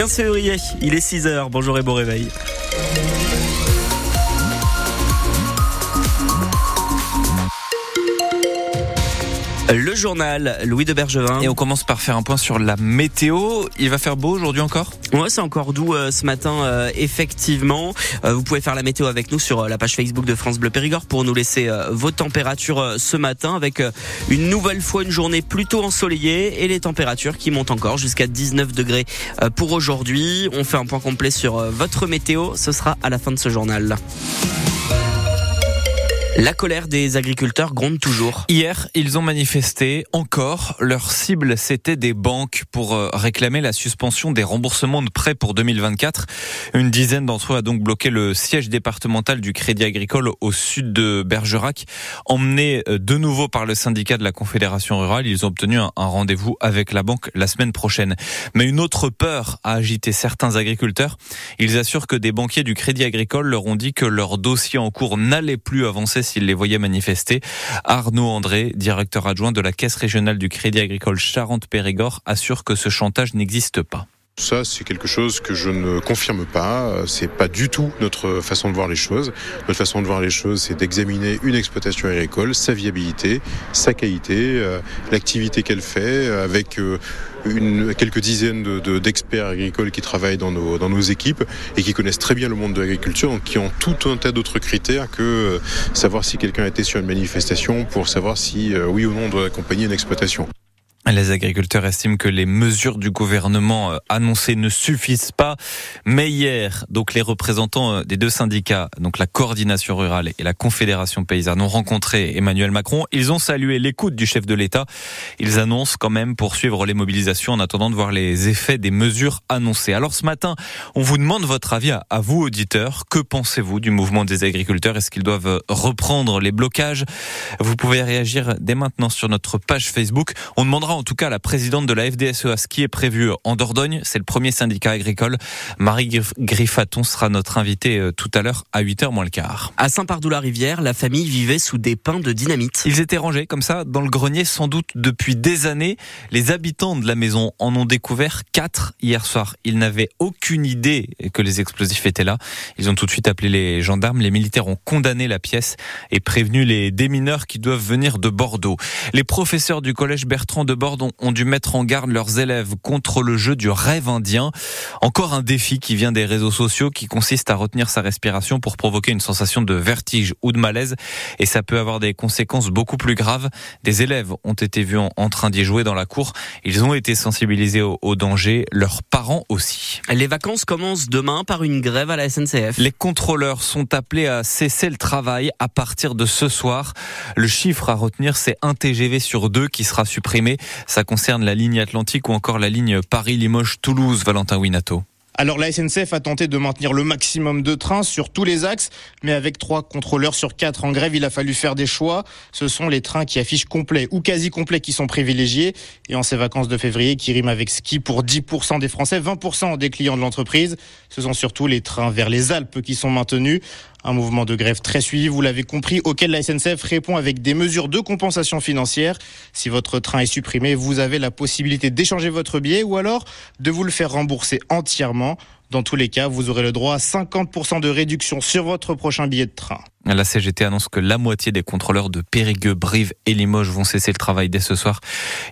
15 février, il est 6h, bonjour et bon réveil. Le journal, Louis de Bergevin. Et on commence par faire un point sur la météo. Il va faire beau aujourd'hui encore? Ouais, c'est encore doux euh, ce matin, euh, effectivement. Euh, vous pouvez faire la météo avec nous sur la page Facebook de France Bleu Périgord pour nous laisser vos températures ce matin avec une nouvelle fois une journée plutôt ensoleillée et les températures qui montent encore jusqu'à 19 degrés pour aujourd'hui. On fait un point complet sur votre météo. Ce sera à la fin de ce journal. La colère des agriculteurs gronde toujours. Hier, ils ont manifesté encore. Leur cible, c'était des banques pour euh, réclamer la suspension des remboursements de prêts pour 2024. Une dizaine d'entre eux a donc bloqué le siège départemental du Crédit Agricole au sud de Bergerac. Emmenés euh, de nouveau par le syndicat de la Confédération rurale, ils ont obtenu un rendez-vous avec la banque la semaine prochaine. Mais une autre peur a agité certains agriculteurs. Ils assurent que des banquiers du Crédit Agricole leur ont dit que leur dossier en cours n'allait plus avancer s'il les voyait manifester. Arnaud André, directeur adjoint de la Caisse régionale du Crédit agricole Charente-Périgord, assure que ce chantage n'existe pas. Ça, c'est quelque chose que je ne confirme pas. C'est pas du tout notre façon de voir les choses. Notre façon de voir les choses, c'est d'examiner une exploitation agricole, sa viabilité, sa qualité, euh, l'activité qu'elle fait, euh, avec euh, quelques dizaines d'experts agricoles qui travaillent dans nos, équipes et qui connaissent très bien le monde de l'agriculture, qui ont tout un tas d'autres critères que savoir si quelqu'un été sur une manifestation pour savoir si oui ou non on doit accompagner une exploitation. Les agriculteurs estiment que les mesures du gouvernement euh, annoncées ne suffisent pas. Mais hier, donc les représentants euh, des deux syndicats, donc la coordination rurale et la confédération paysanne, ont rencontré Emmanuel Macron. Ils ont salué l'écoute du chef de l'État. Ils annoncent quand même poursuivre les mobilisations en attendant de voir les effets des mesures annoncées. Alors ce matin, on vous demande votre avis à vous, auditeurs. Que pensez-vous du mouvement des agriculteurs? Est-ce qu'ils doivent reprendre les blocages? Vous pouvez réagir dès maintenant sur notre page Facebook. On demandera en tout cas la présidente de la FDSEA, ce qui est prévu en Dordogne. C'est le premier syndicat agricole. Marie Griffaton sera notre invitée euh, tout à l'heure à 8h moins le quart. À Saint-Pardoux-la-Rivière, la famille vivait sous des pains de dynamite. Ils étaient rangés comme ça dans le grenier sans doute depuis des années. Les habitants de la maison en ont découvert quatre hier soir. Ils n'avaient aucune idée que les explosifs étaient là. Ils ont tout de suite appelé les gendarmes. Les militaires ont condamné la pièce et prévenu les démineurs qui doivent venir de Bordeaux. Les professeurs du collège Bertrand de Bordeaux ont dû mettre en garde leurs élèves contre le jeu du rêve indien. Encore un défi qui vient des réseaux sociaux qui consiste à retenir sa respiration pour provoquer une sensation de vertige ou de malaise. Et ça peut avoir des conséquences beaucoup plus graves. Des élèves ont été vus en train d'y jouer dans la cour. Ils ont été sensibilisés au, au danger. Leurs parents aussi. Les vacances commencent demain par une grève à la SNCF. Les contrôleurs sont appelés à cesser le travail à partir de ce soir. Le chiffre à retenir, c'est un TGV sur deux qui sera supprimé. Ça concerne la ligne Atlantique ou encore la ligne Paris-Limoges-Toulouse, Valentin Winato. Alors la SNCF a tenté de maintenir le maximum de trains sur tous les axes, mais avec trois contrôleurs sur quatre en grève, il a fallu faire des choix. Ce sont les trains qui affichent complet ou quasi complet qui sont privilégiés. Et en ces vacances de février, qui riment avec ski pour 10% des Français, 20% des clients de l'entreprise, ce sont surtout les trains vers les Alpes qui sont maintenus. Un mouvement de grève très suivi, vous l'avez compris, auquel la SNCF répond avec des mesures de compensation financière. Si votre train est supprimé, vous avez la possibilité d'échanger votre billet ou alors de vous le faire rembourser entièrement. Dans tous les cas, vous aurez le droit à 50% de réduction sur votre prochain billet de train. La CGT annonce que la moitié des contrôleurs de Périgueux, Brive et Limoges vont cesser le travail dès ce soir.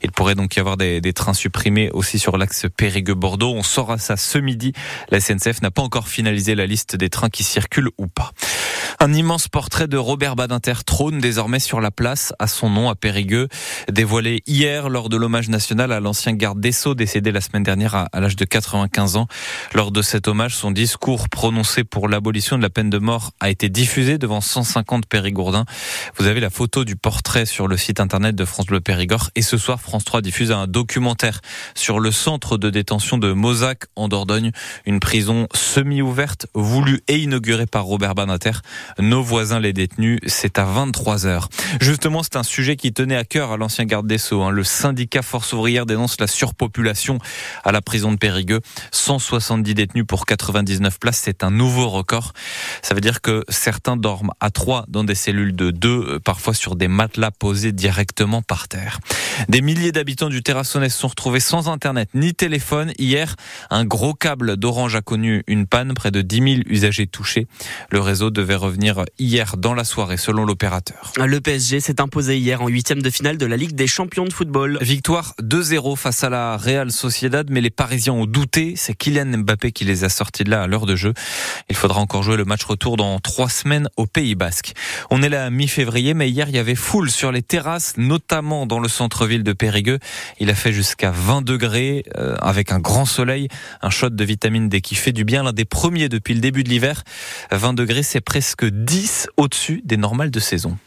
Il pourrait donc y avoir des, trains supprimés aussi sur l'axe Périgueux-Bordeaux. On saura ça ce midi. La SNCF n'a pas encore finalisé la liste des trains qui circulent ou pas. Un immense portrait de Robert Badinter trône désormais sur la place à son nom à Périgueux, dévoilé hier lors de l'hommage national à l'ancien garde des Sceaux décédé la semaine dernière à, l'âge de 95 ans. Lors de cet hommage, son discours prononcé pour l'abolition de la peine de mort a été diffusé devant 150 périgourdins. Vous avez la photo du portrait sur le site internet de France Bleu Périgord et ce soir France 3 diffuse un documentaire sur le centre de détention de Mozac en Dordogne, une prison semi-ouverte voulue et inaugurée par Robert Badinter Nos voisins les détenus, c'est à 23 heures. Justement, c'est un sujet qui tenait à cœur à l'ancien garde des Sceaux. Hein. Le syndicat Force ouvrière dénonce la surpopulation à la prison de Périgueux. 170 détenus pour 99 places, c'est un nouveau record. Ça veut dire que certains dorment à trois dans des cellules de deux, euh, parfois sur des matelas posés directement par terre. Des milliers d'habitants du Terrassonnais se sont retrouvés sans internet ni téléphone. Hier, un gros câble d'Orange a connu une panne, près de 10 000 usagers touchés. Le réseau devait revenir hier dans la soirée, selon l'opérateur. Le PSG s'est imposé hier en huitième de finale de la Ligue des champions de football. Victoire 2-0 face à la Real Sociedad, mais les Parisiens ont douté. C'est Kylian Mbappé qui les a sortis de là à l'heure de jeu. Il faudra encore jouer le match retour dans trois semaines au Pays Basque. On est là mi-février, mais hier il y avait foule sur les terrasses, notamment dans le centre-ville de Périgueux. Il a fait jusqu'à 20 degrés euh, avec un grand soleil, un shot de vitamine D qui fait du bien, l'un des premiers depuis le début de l'hiver. 20 degrés, c'est presque 10 au-dessus des normales de saison.